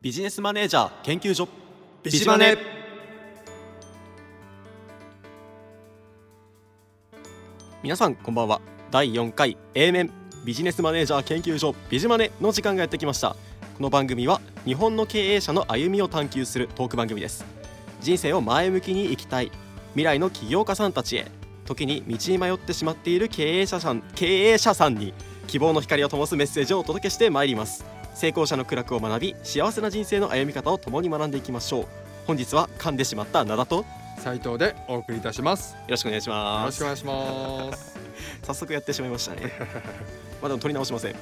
ビジネスマネージャー研究所。ビジマネ。皆さんこんばんは。第4回 A 面ビジネスマネージャー研究所ビジマネの時間がやってきました。この番組は日本の経営者の歩みを探求するトーク番組です。人生を前向きに生きたい。未来の起業家さんたちへ。時に道に迷ってしまっている経営者さん経営者さんに希望の光を灯すメッセージをお届けしてまいります成功者の苦楽を学び幸せな人生の歩み方を共に学んでいきましょう。本日は噛んでしまった灘とよ斉藤でお送りいたします。よろしくお願いしろます。しくお願いします。早速やってしまいましたね。まあでも取り直しません。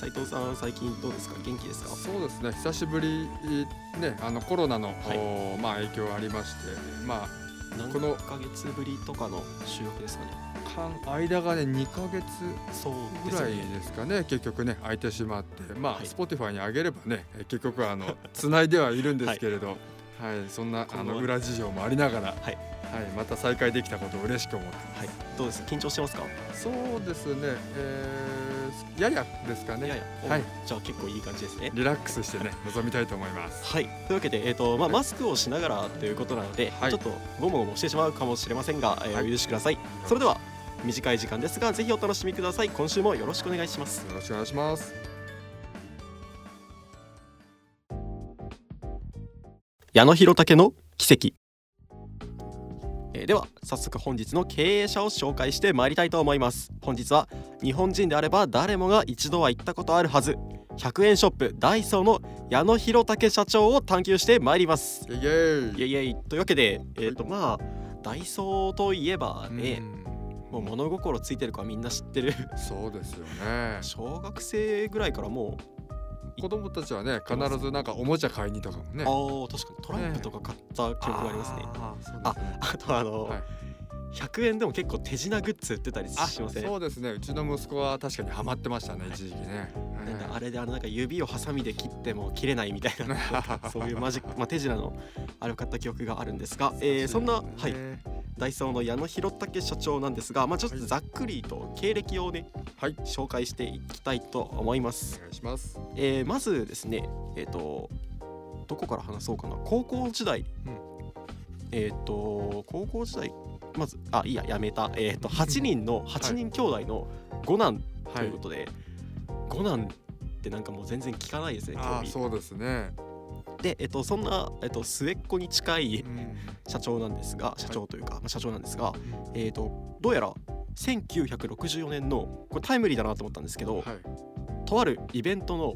斉藤さん最近どうですか？元気ですか？そうですね。久しぶりね、あのコロナの、はい。おまあ影響ありまして、ま何このヶ月ぶりとかの収録ですかね。あ間間がね2ヶ月ぐらいですかね。結局ね空いてしまって、まあ、はい。Spotify に上げればね、え結局はあの繋いではいるんですけれど、はい、そんなあの裏事情もありながら、はいはい、また再開できたことを嬉しく思ってはい。どうです？緊張してますか？そうですね、えー、ややですかね。はい。じゃあ結構いい感じですね。リラックスしてね臨みたいと思います。はい、というわけで、えーとまあ、マスクをしながらということなので、はい。ちょっとごもごもしてしまうかもしれませんが、えーはい。お許しください。それでは短い時間ですがぜひお楽しみください。今週もよろしくお願いします。よろしくお願いします。矢野弘武の奇跡。えーでは早速本日の経営者を紹介してまいりたいと思います。本日は日本人であれば誰もが一度は行ったことあるはず。100円ショップダイソーの矢野弘武社長を探求してまいります。イエイ。イエイ。というわけでえっ、とまあダイソーといえばね、うん。もう物心ついてる子はみんな知ってる。そうですよね。小学生ぐらいからもう子供たちはね必ずなんかおもちゃ買いにとかもね。あー確かに。トランプとか買った記憶がありますね。ね。あとあの、はい。100円でも結構手品グッズ売ってたりしあませんそうですね。うちの息子は確かにハマってましたね一時期ね。なんかあれであのなんか指をハサミで切っても切れないみたいな そういうマジック、まあ、手品のあれを買った記憶があるんですが、えーそんな、はい、ねダイソーの矢野弘武社長なんですが、まあ、ちょっとざっくりと経歴をね、はい。紹介していきたいと思います。お。願いします。えーまずですねえっ、とどこから話そうかな。高校時代、うん。えっ、と高校時代まずあいいややめた。えっ、と8人の8人兄弟の五男とはい。いうことで、五男ってなんかもう全然聞かないですねそうですねで、えっとそんな、えっと末っ子に近いうん。社長なんですが社長というか、まあ、社長なんですが、えっとどうやら1964年のこれタイムリーだなと思ったんですけど、はい。とあるイベントの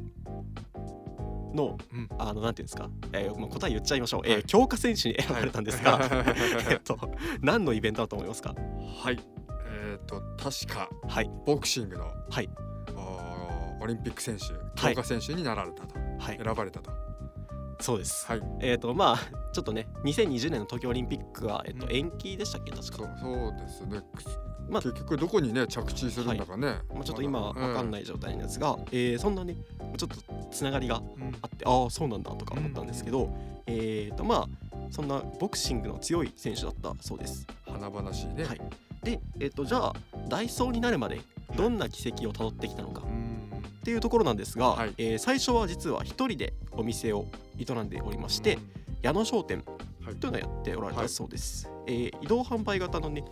のうん。あのなんていうんですか、えー、もう答え言っちゃいましょう、えーはい強化選手に選ばれたんですが、えっと 何のイベントだと思いますか？はい。えっと確かはい。ボクシングのはい。オリンピック選手はい。強化選手になられたと。はい。選ばれたとそうです、はい。えっ、とまあちょっとね2020年の東京オリンピックは、えっとうん。延期でしたっけ？確か、そうですね。まあ結局どこにね着地するんだかね。まあ、ちょっと今わかんいない状態なんですが、えーそんなねちょっとつながりがあってああそうなんだとか思ったんですけど、えっ、とまあそんなボクシングの強い選手だったそうです。華々しいね。はい、で、えっとじゃあダイソーになるまでどんな軌跡をたどってきたのか。うんっていうところなんですが、はい。えー最初は実は一人でお店を営んでおりまして、矢野商店はい。というのをやっておられたはいそうです。えー移動販売型のね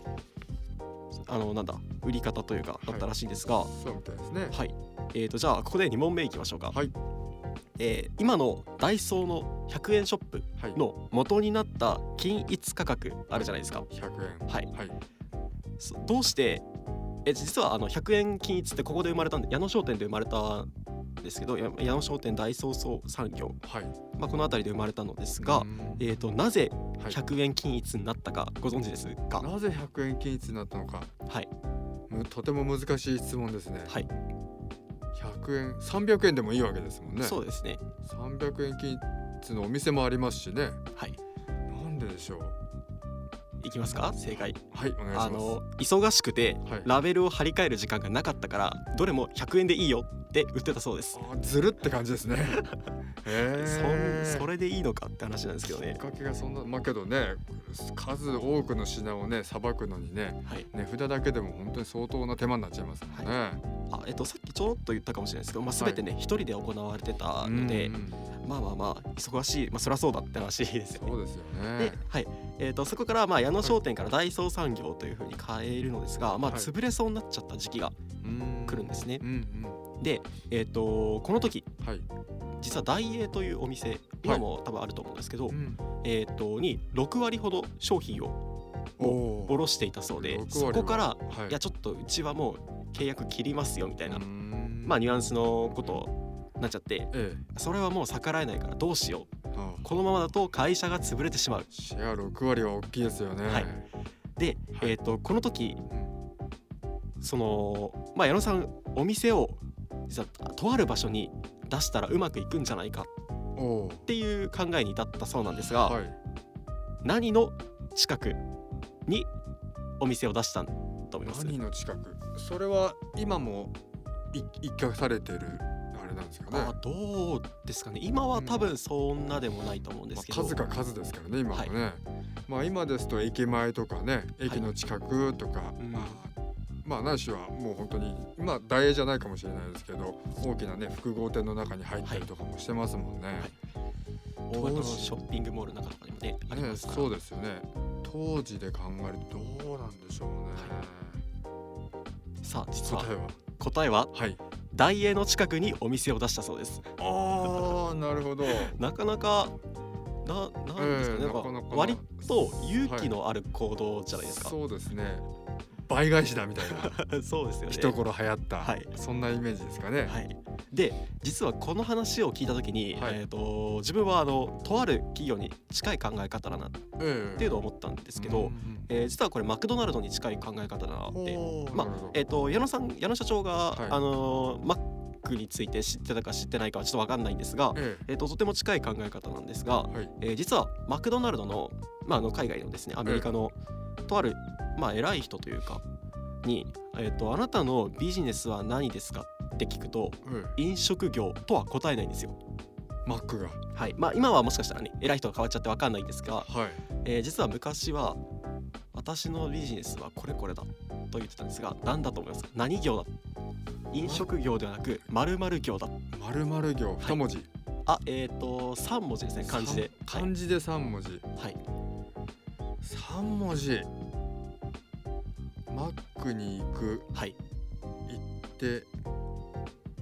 あのなんだ売り方というかだったらしいんですが、そうみたいですね。はい、えー、とじゃあここで2問目いきましょうか、はい。えー今のダイソーの100円ショップはい。の元になった均一価格あるじゃないですか。100円。はい。はい。そどうしてえ実はあの100円均一ってここで生まれたんで矢野商店で生まれたんですけどや矢野商店ダイソー総産業、はい。まあ、この辺りで生まれたのですが、うん。えー、となぜはい。100円均一になったかご存知ですか？なぜ100円均一になったのか。はい。むとても難しい質問ですね。はい、100円300円でもいいわけですもんね。そうですね。300円均一のお店もありますしね。はい。なんででしょういきますか？正解。はいお願いします。あの忙しくてはい。ラベルを貼り替える時間がなかったからどれも100円でいいよって売ってたそうです、あずるって感じですね。そんそれでいいのかって話なんですけどね。きっかけがそんなまあけどね数多くの品をねさばくのにねはい。値札だけでも本当に相当な手間になっちゃいますもんね、あえっと、さっきちょろっと言ったかもしれないですけど、まあ、全てね一、人で行われてたので、うんうんまあまあまあ忙しい、まあ、そりゃそうだって話ですよね。そうですよでね、はい。えー、とそこからまあ矢野商店から大創産業というふうに変えるのですが、まあ、はい潰れそうになっちゃった時期がうん。来るんですね。う。んで、えー、とこの時うんはい、実は大英というお店今も多分あると思うんですけど、うん。えー、とに6割ほど商品をお卸していたそうで6割はそこからはい。いやちょっとうちはもう契約切りますよみたいな、うん。まあニュアンスのことになっちゃってえそれはもう逆らえないからどうしよう。えあ。このままだと会社が潰れてしまう。シェア6割は大きいですよね。はい。で、はい。えー、とこの時うん。そのまあ矢野さんお店を実はとある場所に出したらうまくいくんじゃないかっていう考えに至ったそうなんですが、はい。何の近くにお店を出したと思います？何の近く？それは今もい一回されてるあれなんですかね。あどうですかね。今は多分そんなでもないと思うんですけど、まあ、数が数ですからね今はね、まあ今ですと駅前とかね駅の近くとか、うん。まあまあないしはもう本当にまあ大英じゃないかもしれないですけど大きなね複合店の中に入ったりとかもしてますもんね。大型のショッピングモールの中とかにもねありねますからそうですよね。当時で考えるとどうなんでしょうね。さあ実は答えは？答えははい。大英の近くにお店を出したそうですああなるほど。なかなかななんですかね、ええなんかなか割と勇気のある行動じゃないですか、そうですね。倍返しだみたいな。そうですよね。一頃流行った、はい。そんなイメージですかね。はい、で実はこの話を聞いた時に、はい。えー、と自分はあのとある企業に近い考え方だなっええていうのを思ったんですけど、うんうんえー実はこれマクドナルドに近い考え方だなってまあえっ、と矢野さん矢野社長が、はい。あのーマックについて知ってたか知ってないかはちょっと分かんないんですが、ええ。ー、ととても近い考え方なんですが、えはい。えー実はマクドナルドの,、まあ、あの海外のですねアメリカのとある、まあ、偉い人というかに、えーと「あなたのビジネスは何ですか?」って聞くとえ飲食業とは答えないんですよ。えマックが。はい。まあ、今はもしかしたらね偉い人が変わっちゃって分かんないんですが、はい。えー実は昔は私のビジネスはこれこれだと言ってたんですが何だと思いますか？何業だ？飲食業ではなく〇〇業だ。まるまる行二文字、あえっ、と3文字ですね漢字で。三漢字で三文字。はい、はい、三文字クに行く。はい、行って。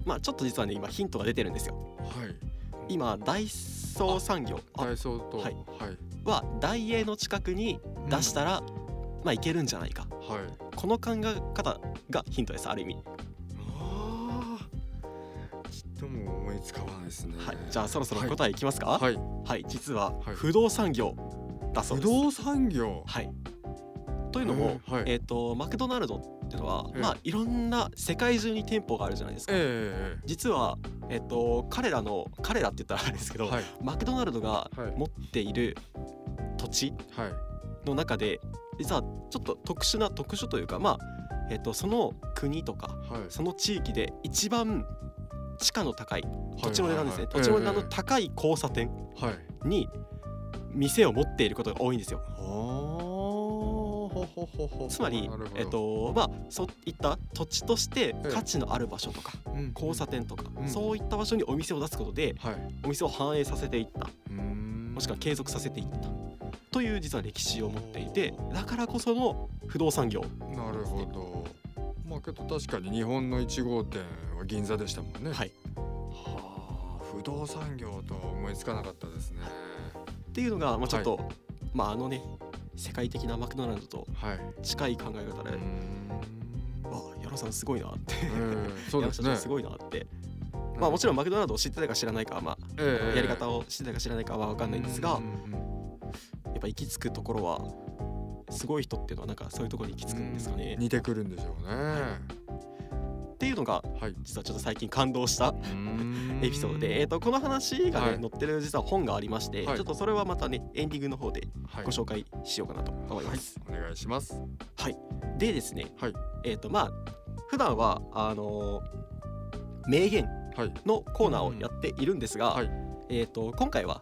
まあちょっと実はね今ヒントが出てるんですよ。はい。今大創産業。あダイソーとははい。いは大英の近くに出したら、まあいけるんじゃないか。うんはい。この考え方がヒントですある意味。ああちっとも思いつかないですね。はい。じゃあそろそろはい。答えいきますか？はい。はい、実ははい。不動産業だそうです。不動産業？はい、というのも、えーはい。えー、とマクドナルドっていうのは、ええ。まあ、いろんな世界中に店舗があるじゃないですか。え実は、えー、と彼らの彼らって言ったらあれですけど、えはい。マクドナルドがはい。持っている土地はい。の中で実はちょっと特殊な特殊というか、まあえー、とその国とかはい。その地域で一番地価の高い土地の値段ですね、はい土地の値段のええ高い交差点はい。に店を持っていることが多いんですよ。つまりえっとまあ、そういった土地としてえ価値のある場所とか、うん。交差点とか、うん。そういった場所にお店を出すことではい。お店を繁栄させていった。もしくは継続させていった。という実は歴史を持っていてだからこその不動産業。なるほど。まあけど確かに日本の1号店は銀座でしたもんね。はい。はあ不動産業とは思いつかなかったですね。っていうのが、まあ、ちょっと、まああのね世界的なマクドナルドとはい。近い考え方で、うーん。わあ矢野さんすごいなって、ええそうですね。矢野社長すごいなって、まあもちろんマクドナルドを知ってたか知らないかは、まあええ。やり方を知ってたか知らないかは分かんないんですが、やっぱ行き着くところはすごい人っていうのはなんかそういうところに行き着くんですかね。似てくるん。でしょうねっていうのがはい。実はちょっと最近感動したエピソードで、えー、とこの話がね、はい。載ってる実は本がありまして、はい。ちょっとそれはまたねエンディングの方ではい。ご紹介しようかなと思います。はい。お願いします。でですね、はい。えっ、とまあ普段はあのー名言はい。のコーナーをやっているんですが、はい。えっ、と今回は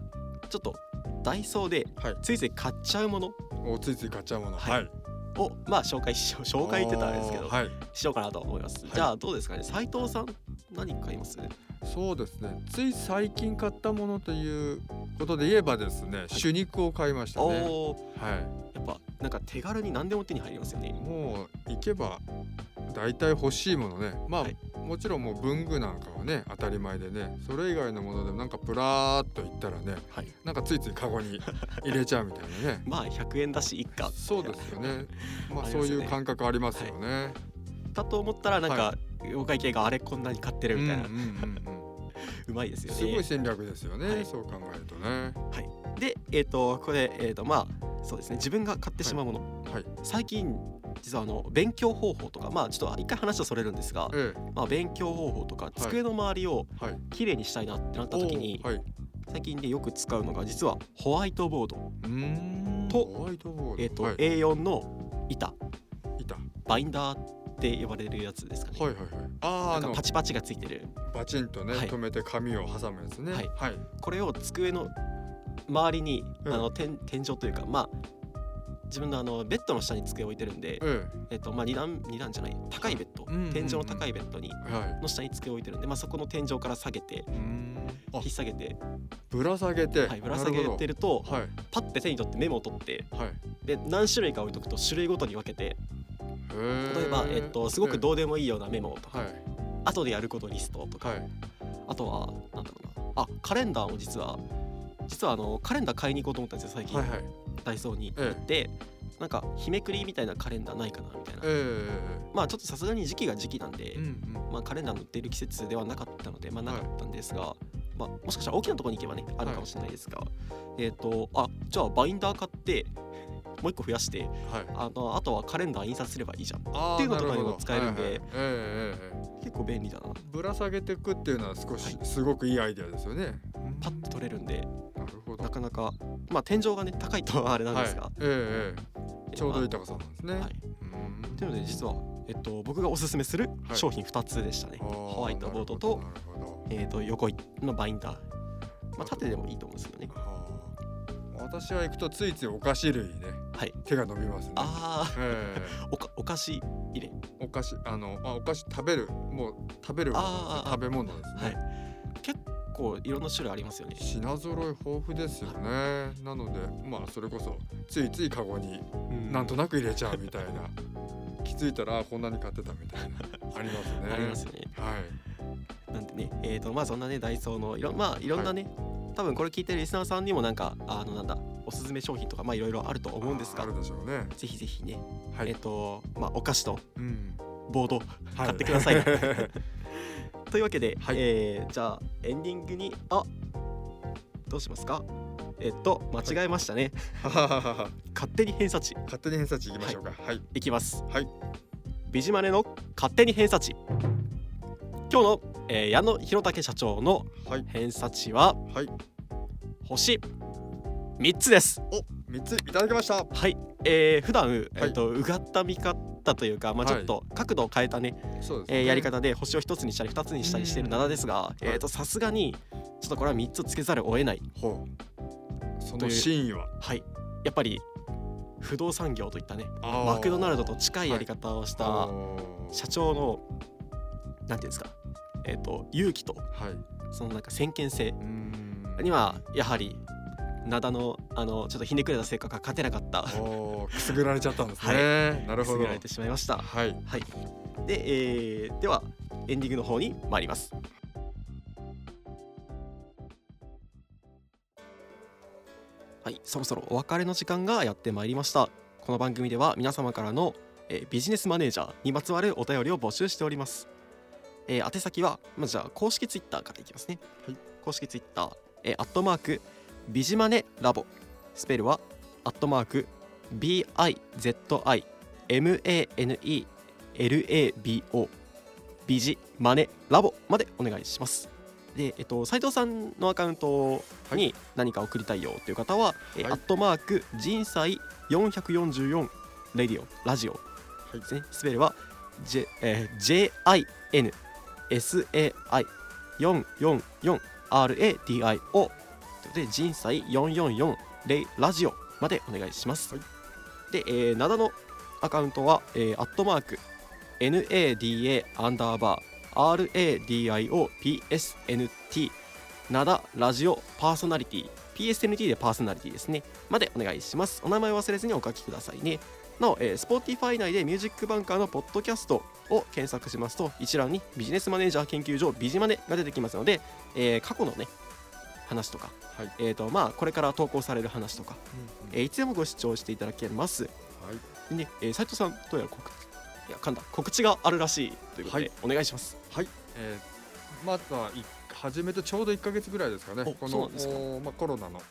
ちょっとダイソーではい。ついつい買っちゃうもの。おついつい買っちゃうもの。はい。はいをまあ紹介しよう紹介ってたらあれですけど、はい。しようかなと思います、い。じゃあどうですかね？斉藤さん何か買います？そうですね。つい最近買ったものということで言えばですね、手肉を買いましたおね。おはやっぱなんか手軽に何でも手に入りますよね。いもう行けば大体欲しいものね。まあ、はい。もちろんもう文具なんかはね当たり前でねそれ以外のものでもなんかプラーっと言ったらねはい。なんかついついカゴに入れちゃうみたいなね。まあ100円だしいっかそうですよね。まあそういう感覚ありますよね、だと思ったらなんか、はお会計があれこんなに買ってるみたいな、うんうんうんうん。うまいですよね。すごい戦略ですよね、はい。そう考えるとね。でえっ、とここでえっ、とまあそうですね。自分が買ってしまうもの、はい。最近実はあの勉強方法とかまあちょっと一回話はそれるんですが、えまあ、勉強方法とか机の周りをえはい。きれいにしたいなってなった時に、おーはい。最近でよく使うのが実はホワイトボード、とえっとはい。A4 の板。いたはバインダーって呼ばれるやつですかね、いはいはい。あーなんかあのパチパチがついてる。バチンとね、はい。止めて紙を挟むやつね。はい。はい。これを机の周りに、うん。あの天天井というかまあ自分のあのベッドの下に机を置いてるんで、ええっとまあ、2段二段じゃない高いベッド、天井の高いベッドにの下に机を置いてるんで、まあ、そこの天井から下げて引っ提げて、ぶら下げて、はい、ぶら下げてるとパッて手に取ってメモを取ってはい。で何種類か置いとくと種類ごとに分けて例えば、えっと、すごくどうでもいいようなメモとか、はい。後でやることリストとか、はい。あとはなんだろうな。あカレンダーも実は実はあのカレンダー買いに行こうと思ったんですよ最近、はいはいダイソーにええ行って、なんか日めくりみたいなカレンダーないかなみたいな、えまあちょっとさすがに時期が時期なんで、えうんうん。まあ、カレンダー載っている季節ではなかったので、まあ、なかったんですが、まあ、もしかしたら大きなところに行けばねあるかもしれないですが、えっ、とあじゃあバインダー買ってもう一個増やしてはい。あのあとはカレンダー印刷すればいいじゃんっていうのとかにも使えるんではいはいえええええ結構便利だな。えぶら下げていくっていうのは少し、はすごくいいアイデアですよねパッと取れるんでなるほど。なかなかまあ天井がね高いとはあれなんですが、はい、ええええ。ちょうどいいま高さなんですね、あはい。うーんというので実は、えっと、僕がおすすめするはい。商品2つでしたね、あーホワイトボードと,、えっと横のバインダー、まあ、縦でもいいと思うんですけどね。私は行くとついついお菓子類ねはい。手が伸びますね。ああえおかお菓子入れ。えお菓子あの、まあ、お菓子食べるもう食べるあー。食べ物ですね、はい。結構いろんな種類ありますよね。品揃え豊富ですよね。なのでまあそれこそついついカゴになんとなく入れちゃうみたいな、気づいたらあこんなに買ってたみたいな。ありますね。ありますよね。はい。なんでねえっ、とまあそんなねダイソーのいろまあいろんなね、多分これ聞いてるリスナーさんにもなんかあのなんだおすすめ商品とかまあいろいろあると思うんですがああるでしょうね。ぜひぜひね、はい。えっ、とまあお菓子とうん。ボードはい。買ってください というわけで、はい。えーじゃあエンディングにあどうしますか？えっと間違えましたね、勝手に偏差値。勝手に偏差値いきましょうか。はい。い。きます。はい。ビジマネの勝手に偏差値。今日の、えー矢野弘武社長のはい。偏差値ははい。星3つです。お三ついただきました。はい、えー、普段、えーとうがった見方というか、まあ、はい。ちょっと角度を変えたね、そうですね。えーやり方で星を1つにしたり2つにしたりしてる灘ですが、さすがにちょっとこれは3つつけざるを得ない。ほう。その真意は？はい。やっぱり不動産業といったねマクドナルドと近いやり方をした社長のなんていうんですかえっ、と勇気とはい。そのなんか先見性にはやはり灘のあのちょっとひねくれた性格が勝てなかった。おーくすぐられちゃったんですね、はなるほど。優れられてしまいました。はい。はい。で、えーではエンディングの方に参ります。はい。そろそろお別れの時間がやってまいりました。この番組では皆様からの、えービジネスマネージャーにまつわるお便りを募集しております、えー宛先はまずじゃあ公式ツイッターからいきますね、はい。公式ツイッター、えーアットマークビジマネラボ。スペルはアットマーク BIZIMANELABO ビジマネラボまでお願いします。で、えっと、斉藤さんのアカウントに何か送りたいよという方は、えはい。アットマーク人災444レディオラジオ。はい。ですね。スペルは、J えー、JINSAI444RADIO ということで人災444レイラジオまでお願いします。はい。で、えー、灘のアカウントは、えー、アットマーク NADA アンダーバー RADIOPSNT 灘ラジオパーソナリティ PSNT でパーソナリティですね。までお願いします。お名前忘れずにお書きくださいね。なお、えー、Spotify 内でミュージックバンカーのポッドキャストを検索しますと一覧にビジネスマネージャー研究所ビジマネが出てきますので、えー、過去のね話とか、はい、えーとまあ、これから投稿される話とか、うんうん、えー、いつでもご視聴していただけます。はい、で、えー、斉藤さんどうやら告いやんだ。告知があるらしいということで、はい、お願いします。はい、えー、また始めてちょうど1か月ぐらいですかね、このまあ、コロナの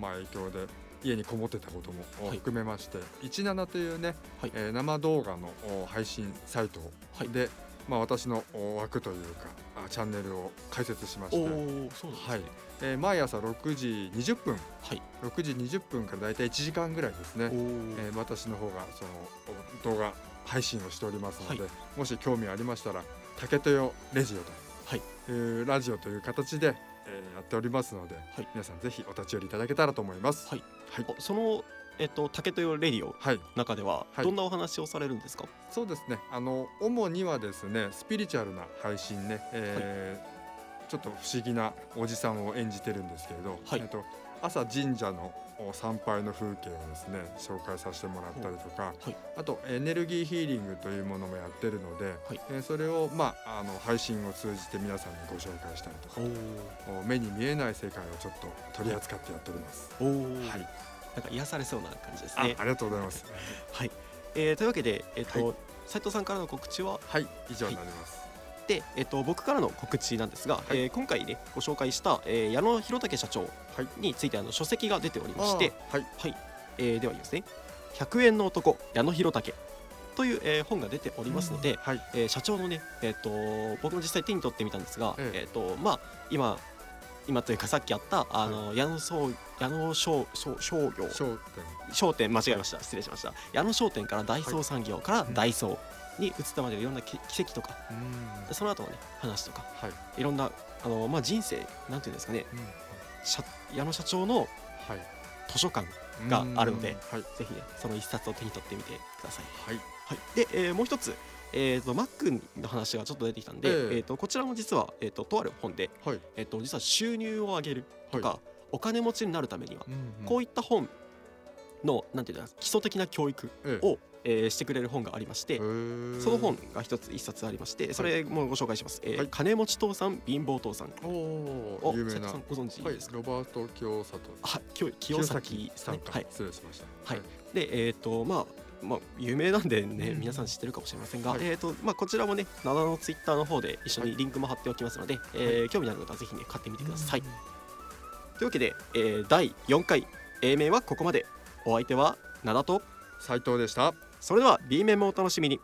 まあ、影響で家にこもってたことも含めまして、はい、17というね、はい、えー、生動画の配信サイトで、はい、まあ、私の枠というかチャンネルを開設しまして、はい。えー、毎朝6時20分、はい、6時20分から大体1時間ぐらいですね、えー、私の方がその動画配信をしておりますので、はい、もし興味ありましたら竹豊レジオと、はい。えー、ラジオという形で、えー、やっておりますので、はい、皆さんぜひお立ち寄りいただけたらと思います。はい、はい、そのえっと、竹豊レディオ中ではどんなお話をされるんですか、はい、そうですね。あの主にはですねスピリチュアルな配信ね、えー、はい、ちょっと不思議なおじさんを演じてるんですけれど、はい、えっと、朝神社の参拝の風景をですね紹介させてもらったりとか、はい、あとエネルギーヒーリングというものもやってるので、はい、えそれを、まあ、あの配信を通じて皆さんにご紹介したりとか目に見えない世界をちょっと取り扱ってやっております。はいなんか癒されそうな感じですね。ありがとうございます。はい、えー、というわけで、えっ、ー、と、はい、斉藤さんからの告知は、はい以上になります。はい、で、えっ、ー、と僕からの告知なんですが、はい、えー、今回ねご紹介した、えー、矢野弘武社長についてあの書籍が出ておりまして、はい、はい、えー、ではですね、100円の男矢野弘武という、えー、本が出ておりますので、はい、えー、社長のね、えーと、僕も実際手に取ってみたんですが、えー、えーとまあ、今今というかさっきあったあの、矢野商矢野商商商業。商店。商店間違えました。失礼しました。矢野商店からダイソー産業からダイソーに移ったまでいろんな奇跡とか、うん、その後のね話とか、はい、いろんなあの、まあ、人生なんていうんですかね、うん、矢野社長の図書館があるので、はい、ぜひねその一冊を手に取ってみてください。はい、はい、で、えー、もう一つえーと、マックの話がちょっと出てきたんで、えー、えーとこちらも実は、えーと、とある本で、はい、えーと、実は収入を上げるとか、はい、お金持ちになるためには、うんうん、こういった本のなんていう基礎的な教育を、え。えー、してくれる本がありましてその本が一つ一冊ありましてそれもご紹介します、はい、えー、金持ち父さん貧乏父さん。お有名な。ご存知ですか、はい、ロバート清里あ清崎さんか、はい、失礼しました。はい、でえっ、ー、とまあまあ、有名なんでね、皆さん知ってるかもしれませんが、はい、えーとまあ、こちらもね、灘のツイッターの方で一緒にリンクも貼っておきますので、はい、えー、興味のある方はぜひね、買ってみてください。というわけで、えー、第4回 A 面はここまで。お相手は灘と斉藤でした。それでは B 面もお楽しみに。